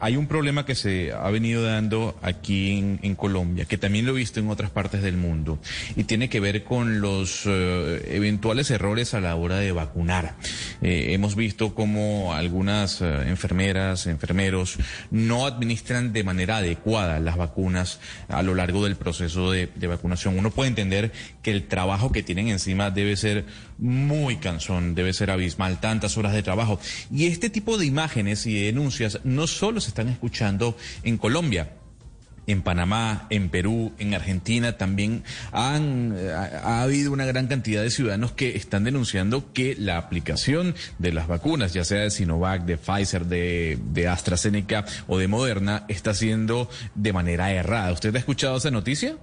Hay un problema que se ha venido dando aquí en, Colombia, que también lo he visto en otras partes del mundo, y tiene que ver con los eh, eventuales errores a la hora de vacunar. Eh, hemos visto cómo algunas eh, enfermeras, enfermeros no administran de manera adecuada las vacunas a lo largo del proceso de vacunación. Uno puede entender que el trabajo que tienen encima debe ser muy cansón, debe ser abismal, tantas horas de trabajo. Y este tipo de imágenes y denuncias no solo se están escuchando en Colombia, en Panamá, en Perú, en Argentina también han, ha, habido una gran cantidad de ciudadanos que están denunciando que la aplicación de las vacunas, ya sea de Sinovac, de Pfizer, de, de AstraZeneca o de Moderna, está siendo de manera errada. ¿Usted ha escuchado esa noticia?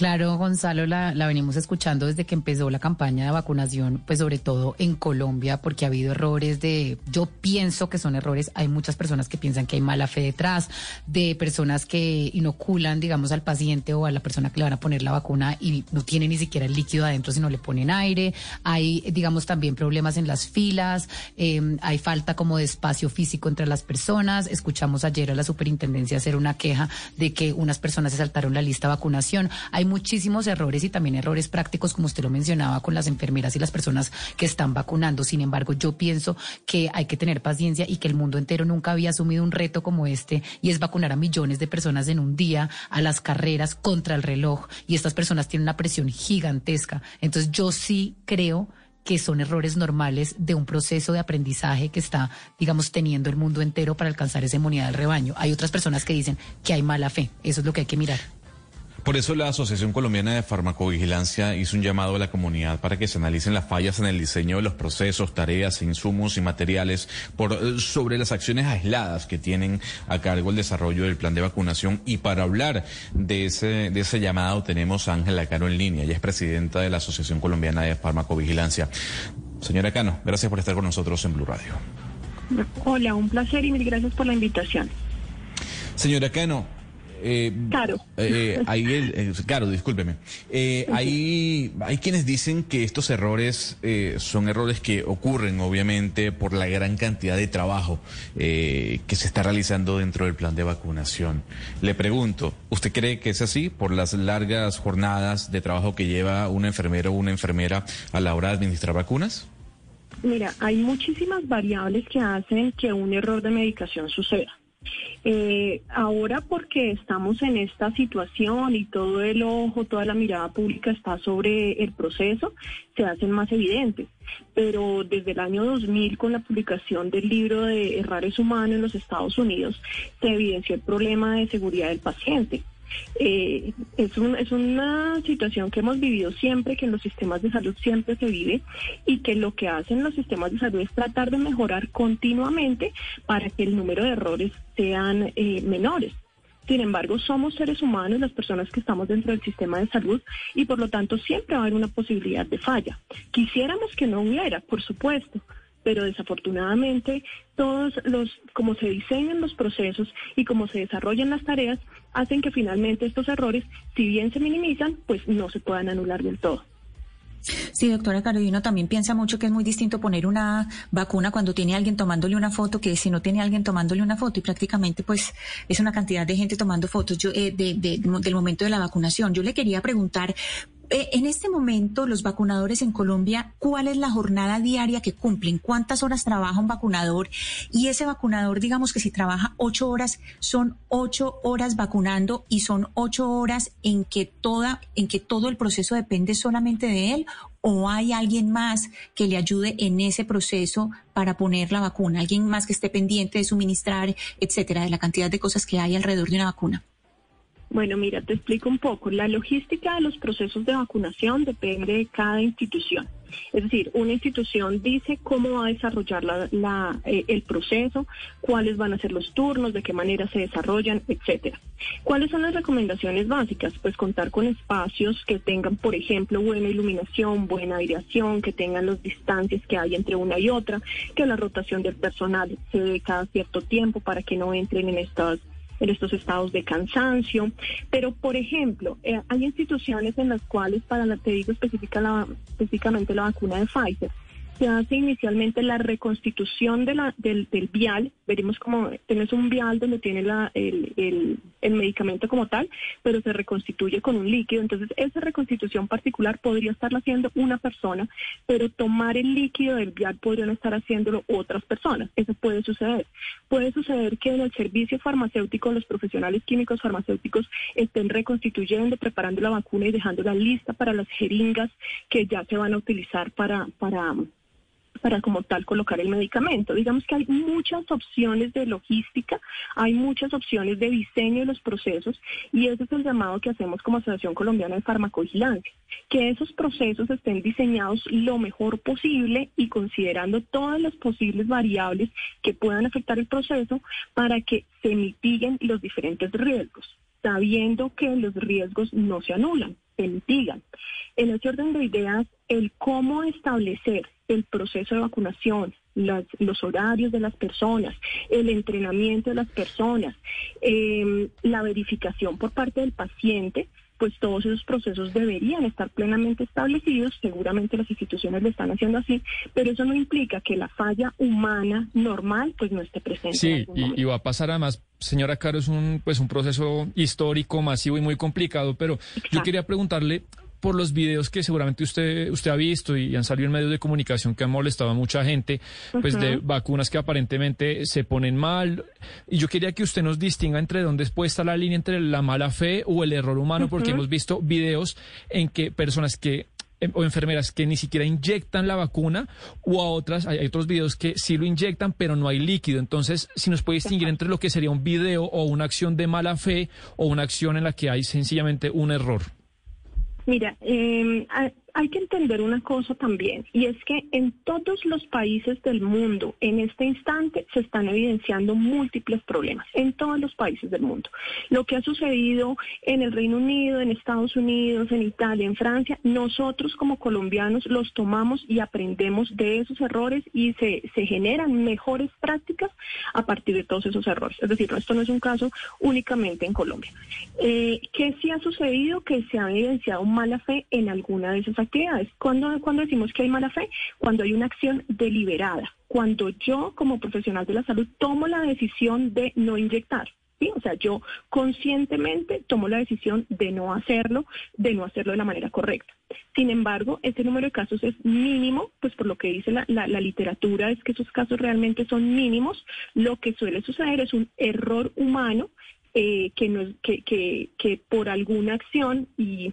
Claro, Gonzalo, la, venimos escuchando desde que empezó la campaña de vacunación, pues sobre todo en Colombia, porque ha habido errores de, yo pienso que son errores, hay muchas personas que piensan que hay mala fe detrás, de personas que inoculan, digamos, al paciente o a la persona que le van a poner la vacuna y no tiene ni siquiera el líquido adentro, sino le ponen aire, hay, digamos, también problemas en las filas, em, hay falta como de espacio físico entre las personas, escuchamos ayer a la superintendencia hacer una queja de que unas personas se saltaron la lista de vacunación, hay muchísimos errores y también errores prácticos, como usted lo mencionaba, con las enfermeras y las personas que están vacunando. Sin embargo, yo pienso que hay que tener paciencia y que el mundo entero nunca había asumido un reto como este y es vacunar a millones de personas en un día a las carreras contra el reloj y estas personas tienen una presión gigantesca. Entonces yo sí creo que son errores normales de un proceso de aprendizaje que está, digamos, teniendo el mundo entero para alcanzar esa inmunidad del rebaño. Hay otras personas que dicen que hay mala fe. Eso es lo que hay que mirar. Por eso la Asociación Colombiana de Farmacovigilancia hizo un llamado a la comunidad para que se analicen las fallas en el diseño de los procesos, tareas, insumos y materiales por, eh, sobre las acciones aisladas que tienen a cargo el desarrollo del plan de vacunación. Y para hablar de ese, de ese llamado tenemos a Ángela Cano en línea. Ella es presidenta de la Asociación Colombiana de Farmacovigilancia. Señora Cano, gracias por estar con nosotros en Blue Radio. Hola, un placer y mil gracias por la invitación. Señora Cano, eh, claro. Eh, eh, claro, discúlpeme. hay, hay quienes dicen que estos errores son errores que ocurren, obviamente, por la gran cantidad de trabajo que se está realizando dentro del plan de vacunación. Le pregunto, ¿usted cree que es así por las largas jornadas de trabajo que lleva un enfermero o una enfermera a la hora de administrar vacunas? Mira, hay muchísimas variables que hacen que un error de medicación suceda. Eh, ahora porque estamos en esta situación y todo el ojo, toda la mirada pública está sobre el proceso, se hacen más evidentes. Pero desde el año 2000, con la publicación del libro de Errores Humanos en los Estados Unidos, se evidenció el problema de seguridad del paciente. Eh, es, es una situación que hemos vivido siempre, que en los sistemas de salud siempre se vive y que lo que hacen los sistemas de salud es tratar de mejorar continuamente para que el número de errores sean eh, menores. Sin embargo, somos seres humanos las personas que estamos dentro del sistema de salud y por lo tanto siempre va a haber una posibilidad de falla. Quisiéramos que no hubiera, por supuesto, pero desafortunadamente todos los, como se diseñan los procesos y como se desarrollan las tareas, hacen que finalmente estos errores, si bien se minimizan, pues no se puedan anular del todo. Sí, doctora Carolina, también piensa mucho que es muy distinto poner una vacuna cuando tiene alguien tomándole una foto que si no tiene alguien tomándole una foto y prácticamente pues es una cantidad de gente tomando fotos yo, eh, del momento de la vacunación. Yo le quería preguntar eh, en este momento, los vacunadores en Colombia, ¿cuál es la jornada diaria que cumplen? ¿Cuántas horas trabaja un vacunador? Y ese vacunador, digamos que si trabaja ocho horas, son ocho horas vacunando y son ocho horas en que toda, en que todo el proceso depende solamente de él o hay alguien más que le ayude en ese proceso para poner la vacuna, alguien más que esté pendiente de suministrar, etcétera, de la cantidad de cosas que hay alrededor de una vacuna. Bueno, mira, te explico un poco. La logística de los procesos de vacunación depende de cada institución. Es decir, una institución dice cómo va a desarrollar la, eh, el proceso, cuáles van a ser los turnos, de qué manera se desarrollan, etcétera. ¿Cuáles son las recomendaciones básicas? Pues contar con espacios que tengan, por ejemplo, buena iluminación, buena aireación, que tengan las distancias que hay entre una y otra, que la rotación del personal se dé cada cierto tiempo para que no entren en estas en estos estados de cansancio. Pero, por ejemplo, eh, hay instituciones en las cuales, para la, te digo específica la, específicamente la vacuna de Pfizer, se hace inicialmente la reconstitución de la, del, vial, veremos como tienes un vial donde tiene la, el, el, el, medicamento como tal, pero se reconstituye con un líquido, entonces esa reconstitución particular podría estarla haciendo una persona, pero tomar el líquido del vial podrían estar haciéndolo otras personas, eso puede suceder. Puede suceder que en el servicio farmacéutico los profesionales químicos farmacéuticos estén reconstituyendo, preparando la vacuna y dejándola lista para las jeringas que ya se van a utilizar para, para para como tal colocar el medicamento. Digamos que hay muchas opciones de logística, hay muchas opciones de diseño de los procesos y ese es el llamado que hacemos como Asociación Colombiana de Farmacovigilancia, que esos procesos estén diseñados lo mejor posible y considerando todas las posibles variables que puedan afectar el proceso para que se mitiguen los diferentes riesgos, sabiendo que los riesgos no se anulan, se. En ese orden de ideas, el cómo establecer el proceso de vacunación, los horarios de las personas, el entrenamiento de las personas, em, la verificación por parte del paciente, pues todos esos procesos deberían estar plenamente establecidos, seguramente las instituciones lo están haciendo así, pero eso no implica que la falla humana normal pues no esté presente. Sí, y, va a pasar además, señora Caro, es un, pues un proceso histórico, masivo y muy complicado, pero yo quería preguntarle por los videos que seguramente usted, usted ha visto y han salido en medios de comunicación que han molestado a mucha gente, pues de vacunas que aparentemente se ponen mal. Y yo quería que usted nos distinga entre dónde puede estar la línea entre la mala fe o el error humano, porque hemos visto videos en que personas que em, o enfermeras que ni siquiera inyectan la vacuna o a otras, hay, otros videos que sí lo inyectan pero no hay líquido. Entonces, si nos puede distinguir entre lo que sería un video o una acción de mala fe o una acción en la que hay sencillamente un error. Mira, eh, hay que entender una cosa también, y es que en todos los países del mundo, en este instante, se están evidenciando múltiples problemas, en todos los países del mundo. Lo que ha sucedido en el Reino Unido, en Estados Unidos, en Italia, en Francia, nosotros como colombianos los tomamos y aprendemos de esos errores y se, se generan mejores prácticas a partir de todos esos errores. Es decir, esto no es un caso únicamente en Colombia. Eh, ¿Qué sí ha sucedido? Que se ha evidenciado mala fe en alguna de esas actividades. ¿Cuándo, cuando decimos que hay mala fe? Cuando hay una acción deliberada, cuando yo como profesional de la salud tomo la decisión de no inyectar. ¿Sí? O sea, yo conscientemente tomo la decisión de no hacerlo, de no hacerlo de la manera correcta. Sin embargo, ese número de casos es mínimo, pues por lo que dice la, la, literatura es que esos casos realmente son mínimos. Lo que suele suceder es un error humano eh, que, no, que, que, que por alguna acción y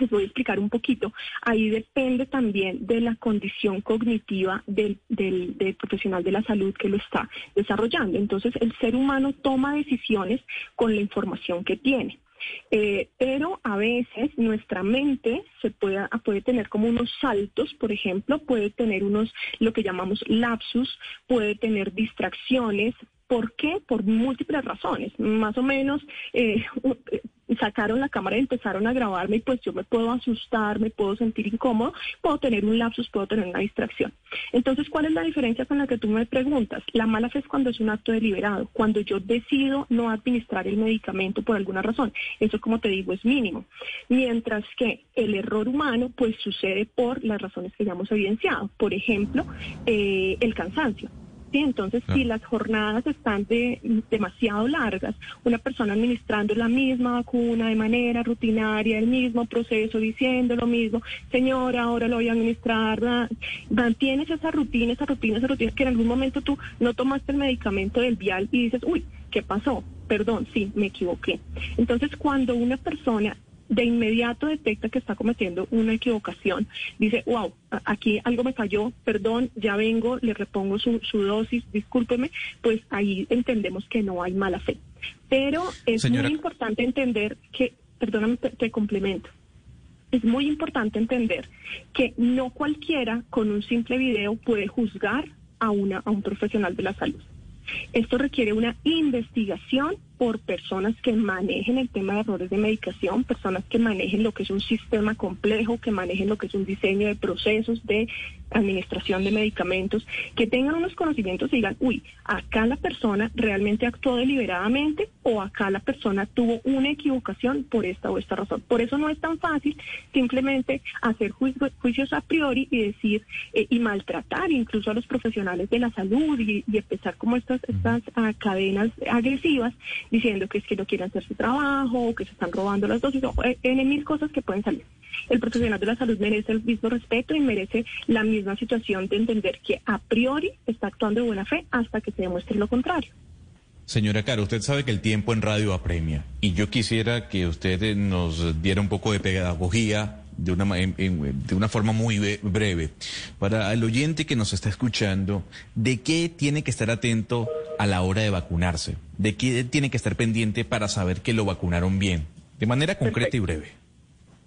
les voy a explicar un poquito. Ahí depende también de la condición cognitiva del, del, profesional de la salud que lo está desarrollando. Entonces, el ser humano toma decisiones con la información que tiene. Eh, pero a veces nuestra mente se puede, puede tener como unos saltos, por ejemplo, puede tener unos, lo que llamamos lapsus, puede tener distracciones, ¿Por qué? Por múltiples razones. Más o menos eh, sacaron la cámara y empezaron a grabarme y pues yo me puedo asustar, me puedo sentir incómodo, puedo tener un lapsus, puedo tener una distracción. Entonces, ¿cuál es la diferencia con la que tú me preguntas? La mala fe es cuando es un acto deliberado, cuando yo decido no administrar el medicamento por alguna razón. Eso, como te digo, es mínimo. Mientras que el error humano pues sucede por las razones que ya hemos evidenciado. Por ejemplo, eh, el cansancio. Entonces, si las jornadas están de, demasiado largas, una persona administrando la misma vacuna de manera rutinaria, el mismo proceso, diciendo lo mismo, señora, ahora lo voy a administrar, mantienes esa rutina, esa rutina, esa rutina, que en algún momento tú no tomaste el medicamento del vial y dices, uy, ¿qué pasó? Perdón, sí, me equivoqué. Entonces, cuando una persona de inmediato detecta que está cometiendo una equivocación, dice, wow, aquí algo me falló, perdón, ya vengo, le repongo su, dosis, discúlpeme, pues ahí entendemos que no hay mala fe. Pero es muy importante entender que, perdóname, te, complemento es muy importante entender que no cualquiera con un simple video puede juzgar a, una, a un profesional de la salud. Esto requiere una investigación por personas que manejen el tema de errores de medicación, personas que manejen lo que es un sistema complejo, que manejen lo que es un diseño de procesos, de administración de medicamentos, que tengan unos conocimientos y digan, uy, acá la persona realmente actuó deliberadamente o acá la persona tuvo una equivocación por esta o esta razón. Por eso no es tan fácil simplemente hacer juicios a priori y decir eh, y maltratar incluso a los profesionales de la salud y, empezar como estas, estas ah, cadenas agresivas diciendo que es que no quieren hacer su trabajo o que se están robando las dosis o eh, en mil cosas que pueden salir. El profesional de la salud merece el mismo respeto y merece la misma situación de entender que a priori está actuando de buena fe hasta que se demuestre lo contrario. Señora Caro, usted sabe que el tiempo en radio apremia. Y yo quisiera que usted nos diera un poco de pedagogía de una, de una forma muy breve. Para el oyente que nos está escuchando de qué tiene que estar atento a la hora de vacunarse, de qué tiene que estar pendiente para saber que lo vacunaron bien, de manera concreta y breve.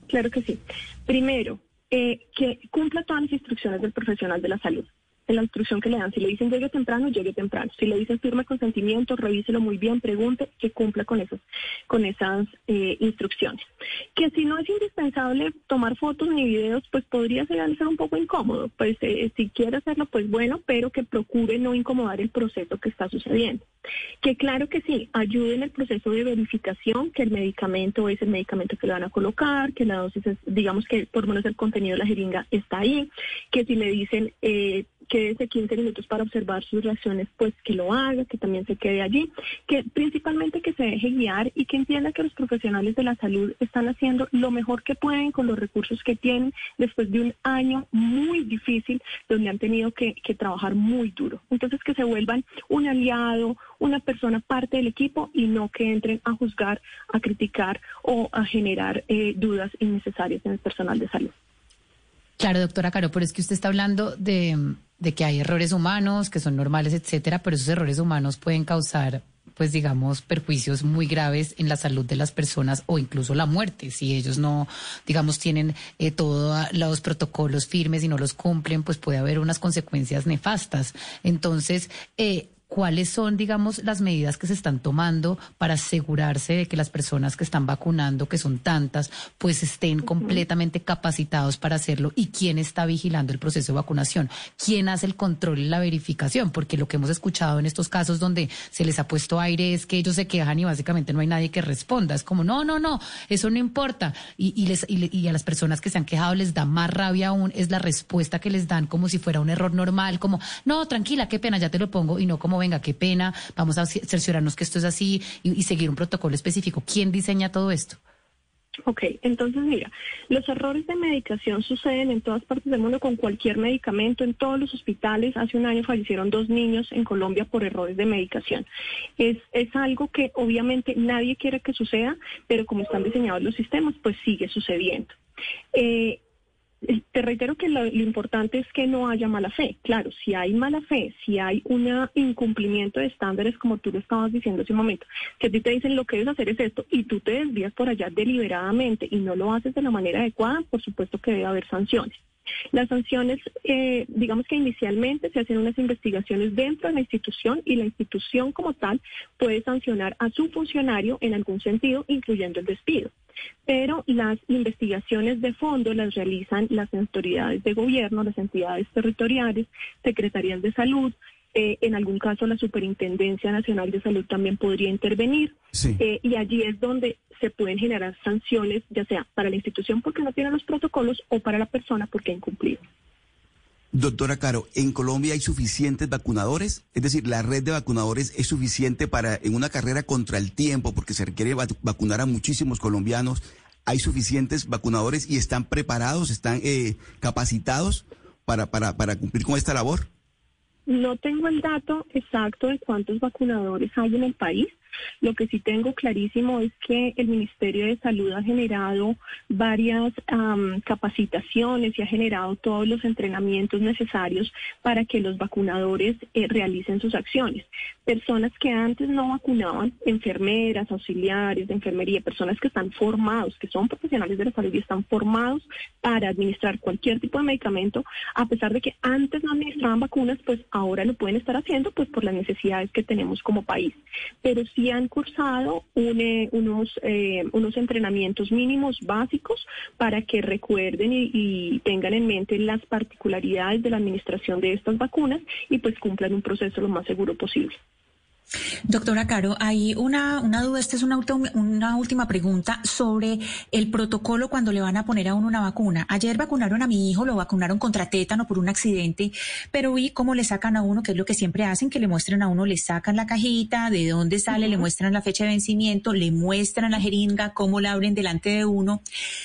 Claro que sí. Primero, eh, que cumpla todas las instrucciones del profesional de la salud en la instrucción que le dan. Si le dicen llegue temprano, llegue temprano. Si le dicen firme consentimiento, revíselo muy bien, pregunte, que cumpla con esas, con esas eh, instrucciones. Que si no es indispensable tomar fotos ni videos, pues podría ser, un poco incómodo. Pues eh, si quiere hacerlo, pues bueno, pero que procure no incomodar el proceso que está sucediendo. Que claro que sí, ayude en el proceso de verificación que el medicamento es el medicamento que le van a colocar, que la dosis es, digamos que por lo menos el contenido de la jeringa está ahí, que si le dicen... Eh, quédese 15 minutos para observar sus reacciones, pues que lo haga, que también se quede allí, que principalmente que se deje guiar y que entienda que los profesionales de la salud están haciendo lo mejor que pueden con los recursos que tienen después de un año muy difícil donde han tenido que, trabajar muy duro. Entonces que se vuelvan un aliado, una persona parte del equipo y no que entren a juzgar, a criticar o a generar eh, dudas innecesarias en el personal de salud. Claro, doctora Caro, pero es que usted está hablando de, de que hay errores humanos que son normales, etcétera, pero esos errores humanos pueden causar pues digamos, perjuicios muy graves en la salud de las personas o incluso la muerte. Si ellos no, digamos, tienen eh, todos los protocolos firmes y no los cumplen, pues puede haber unas consecuencias nefastas. Entonces, eh, cuáles son, digamos, las medidas que se están tomando para asegurarse de que las personas que están vacunando, que son tantas, pues estén completamente capacitados para hacerlo y quién está vigilando el proceso de vacunación, quién hace el control y la verificación, porque lo que hemos escuchado en estos casos donde se les ha puesto aire es que ellos se quejan y básicamente no hay nadie que responda. Es como, no, no, no, eso no importa. Y, les, y a las personas que se han quejado les da más rabia aún, es la respuesta que les dan como si fuera un error normal, como, no, tranquila, qué pena, ya te lo pongo, y no como venga, qué pena, vamos a cerciorarnos que esto es así y, seguir un protocolo específico. ¿Quién diseña todo esto? Ok, entonces mira, los errores de medicación suceden en todas partes del mundo con cualquier medicamento, en todos los hospitales. Hace un año fallecieron dos niños en Colombia por errores de medicación. Es, es algo que obviamente nadie quiere que suceda, pero como están diseñados los sistemas, pues sigue sucediendo. Eh, te reitero que lo, importante es que no haya mala fe. Claro, si hay mala fe, si hay un incumplimiento de estándares, como tú lo estabas diciendo hace un momento, que a ti te dicen lo que debes hacer es esto y tú te desvías por allá deliberadamente y no lo haces de la manera adecuada, por supuesto que debe haber sanciones. Las sanciones, eh, digamos que inicialmente se hacen unas investigaciones dentro de la institución y la institución como tal puede sancionar a su funcionario en algún sentido, incluyendo el despido. Pero las investigaciones de fondo las realizan las autoridades de gobierno, las entidades territoriales, secretarías de salud, eh, en algún caso la Superintendencia Nacional de Salud también podría intervenir. Eh, y allí es donde se pueden generar sanciones, ya sea para la institución porque no tiene los protocolos o para la persona porque ha incumplido. Doctora Caro, ¿en Colombia hay suficientes vacunadores? Es decir, ¿la red de vacunadores es suficiente para, en una carrera contra el tiempo, porque se requiere vacunar a muchísimos colombianos, ¿hay suficientes vacunadores y están preparados, están eh, capacitados para, para, para cumplir con esta labor? No tengo el dato exacto de cuántos vacunadores hay en el país, lo que sí tengo clarísimo es que el Ministerio de Salud ha generado varias capacitaciones y ha generado todos los entrenamientos necesarios para que los vacunadores eh, realicen sus acciones. Personas que antes no vacunaban, enfermeras, auxiliares de enfermería, personas que están formados, que son profesionales de la salud y están formados para administrar cualquier tipo de medicamento, a pesar de que antes no administraban vacunas, pues ahora lo pueden estar haciendo pues por las necesidades que tenemos como país. Pero sí han cursado unos, eh, unos entrenamientos mínimos básicos para que recuerden y, tengan en mente las particularidades de la administración de estas vacunas y pues cumplan un proceso lo más seguro posible. Doctora Caro, hay una, una duda, esta es una, una última pregunta sobre el protocolo cuando le van a poner a uno una vacuna. Ayer vacunaron a mi hijo, lo vacunaron contra tétano por un accidente, pero vi cómo le sacan a uno, que es lo que siempre hacen, que le muestran a uno, le sacan la cajita, de dónde sale, le muestran la fecha de vencimiento, le muestran la jeringa, cómo la abren delante de uno.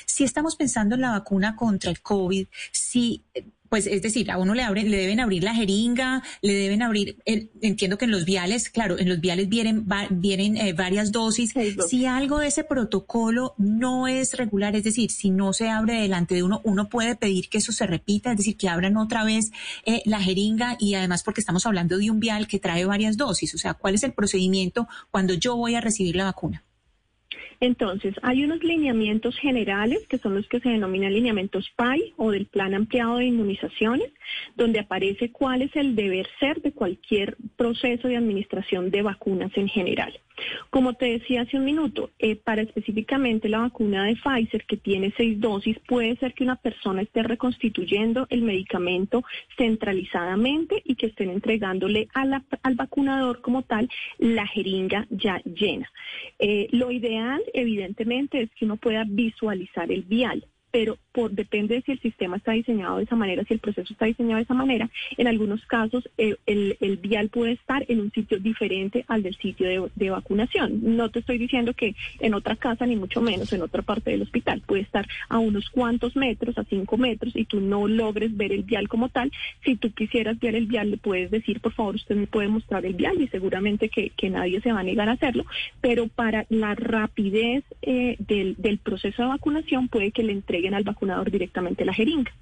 Si estamos pensando en la vacuna contra el COVID, si pues es decir, a uno le abren, le deben abrir la jeringa, le deben abrir, entiendo que en los viales, claro, en los viales vienen, vienen eh, varias dosis. Si algo de ese protocolo no es regular, es decir, si no se abre delante de uno, uno puede pedir que eso se repita, es decir, que abran otra vez eh, la jeringa y además porque estamos hablando de un vial que trae varias dosis, o sea, ¿cuál es el procedimiento cuando yo voy a recibir la vacuna? Entonces, hay unos lineamientos generales que son los que se denominan lineamientos PAI o del Plan Ampliado de Inmunizaciones, donde aparece cuál es el deber ser de cualquier proceso de administración de vacunas en general. Como te decía hace un minuto, eh, para específicamente la vacuna de Pfizer, que tiene seis dosis, puede ser que una persona esté reconstituyendo el medicamento centralizadamente y que estén entregándole al vacunador como tal la jeringa ya llena. Eh, lo ideal, evidentemente, es que uno pueda visualizar el vial pero por depende de si el sistema está diseñado de esa manera, si el proceso está diseñado de esa manera. En algunos casos, eh, el, vial puede estar en un sitio diferente al del sitio de, vacunación. No te estoy diciendo que en otra casa, ni mucho menos en otra parte del hospital. Puede estar a unos cuantos metros, a cinco metros, y tú no logres ver el vial como tal. Si tú quisieras ver el vial, le puedes decir, por favor, usted me puede mostrar el vial, y seguramente que, nadie se va a negar a hacerlo. Pero para la rapidez eh, del, del proceso de vacunación, puede que le entregue al vacunador directamente la jeringa.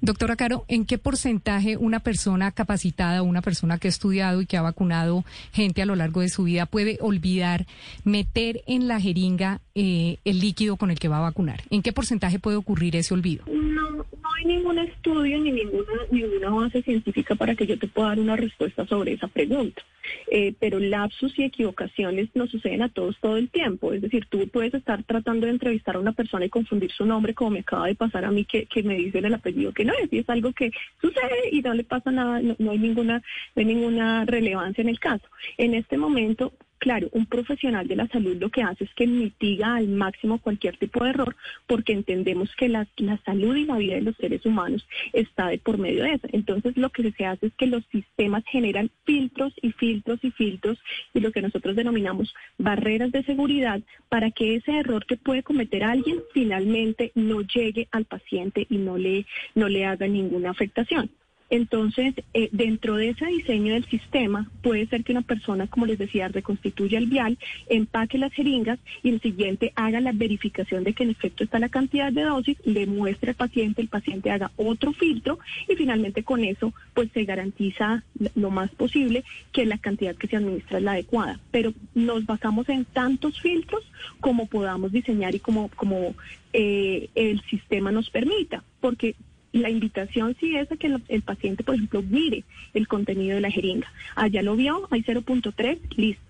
Doctora Caro, ¿en qué porcentaje una persona capacitada, una persona que ha estudiado y que ha vacunado gente a lo largo de su vida puede olvidar meter en la jeringa eh, el líquido con el que va a vacunar? ¿En qué porcentaje puede ocurrir ese olvido? No, no hay ningún estudio ni ninguna, ninguna base científica para que yo te pueda dar una respuesta sobre esa pregunta. Eh, pero lapsus y equivocaciones nos suceden a todos todo el tiempo. Es decir, tú puedes estar tratando de entrevistar a una persona y confundir su nombre, como me acaba de pasar a mí, que, que me dicen el apellido que no es, y es algo que sucede y no le pasa nada, no, hay ninguna, no hay ninguna relevancia en el caso. En este momento, Claro, un profesional de la salud lo que hace es que mitiga al máximo cualquier tipo de error porque entendemos que la, salud y la vida de los seres humanos está de por medio de eso. Entonces lo que se hace es que los sistemas generan filtros y filtros y filtros y lo que nosotros denominamos barreras de seguridad para que ese error que puede cometer alguien finalmente no llegue al paciente y no le, no le haga ninguna afectación. Entonces, eh, dentro de ese diseño del sistema, puede ser que una persona, como les decía, reconstituya el vial, empaque las jeringas y el siguiente haga la verificación de que en efecto está la cantidad de dosis, le muestre al paciente, el paciente haga otro filtro y finalmente con eso, pues se garantiza lo más posible que la cantidad que se administra es la adecuada. Pero nos basamos en tantos filtros como podamos diseñar y como, como eh, el sistema nos permita, porque la invitación sí es a que el, paciente, por ejemplo, mire el contenido de la jeringa. Allá lo vio, hay 0.3, listo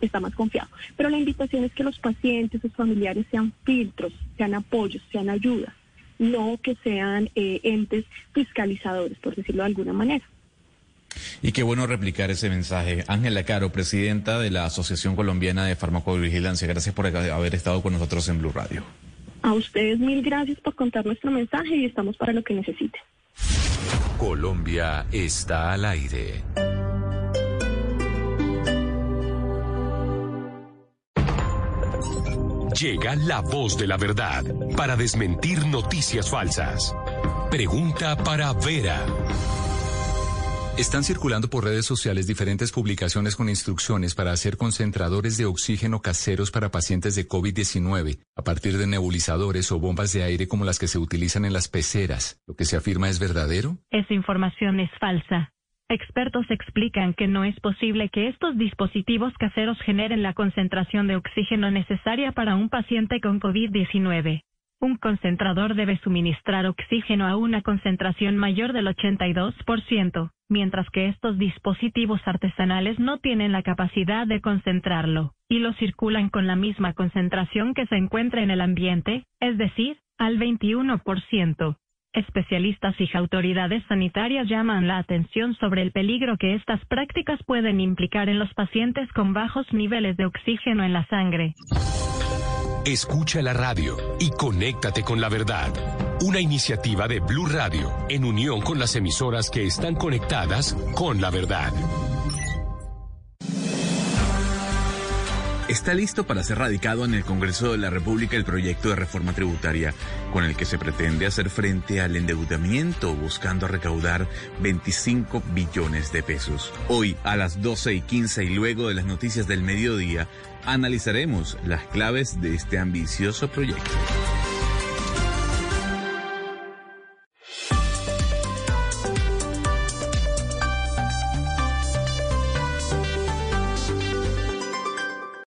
está más confiado. Pero la invitación es que los pacientes, sus familiares sean filtros, sean apoyos, sean ayudas, no que sean eh, entes fiscalizadores, por decirlo de alguna manera. Y qué bueno replicar ese mensaje. Ángela Caro, presidenta de la Asociación Colombiana de Farmacovigilancia, gracias por haber estado con nosotros en Blue Radio. A ustedes mil gracias por contar nuestro mensaje y estamos para lo que necesiten. Colombia está al aire. Llega la voz de la verdad para desmentir noticias falsas. Pregunta para Vera. Están circulando por redes sociales diferentes publicaciones con instrucciones para hacer concentradores de oxígeno caseros para pacientes de COVID-19 a partir de nebulizadores o bombas de aire como las que se utilizan en las peceras. ¿Lo que se afirma es verdadero? Esa información es falsa. Expertos explican que no es posible que estos dispositivos caseros generen la concentración de oxígeno necesaria para un paciente con COVID-19. Un concentrador debe suministrar oxígeno a una concentración mayor del 82%, mientras que estos dispositivos artesanales no tienen la capacidad de concentrarlo, y lo circulan con la misma concentración que se encuentra en el ambiente, es decir, al 21%. Especialistas y autoridades sanitarias llaman la atención sobre el peligro que estas prácticas pueden implicar en los pacientes con bajos niveles de oxígeno en la sangre. Escucha la radio y conéctate con la verdad. Una iniciativa de Blue Radio en unión con las emisoras que están conectadas con la verdad. Está listo para ser radicado en el Congreso de la República el proyecto de reforma tributaria con el que se pretende hacer frente al endeudamiento buscando recaudar 25 billones de pesos. Hoy a las 12 y 15 y luego de las noticias del mediodía analizaremos las claves de este ambicioso proyecto.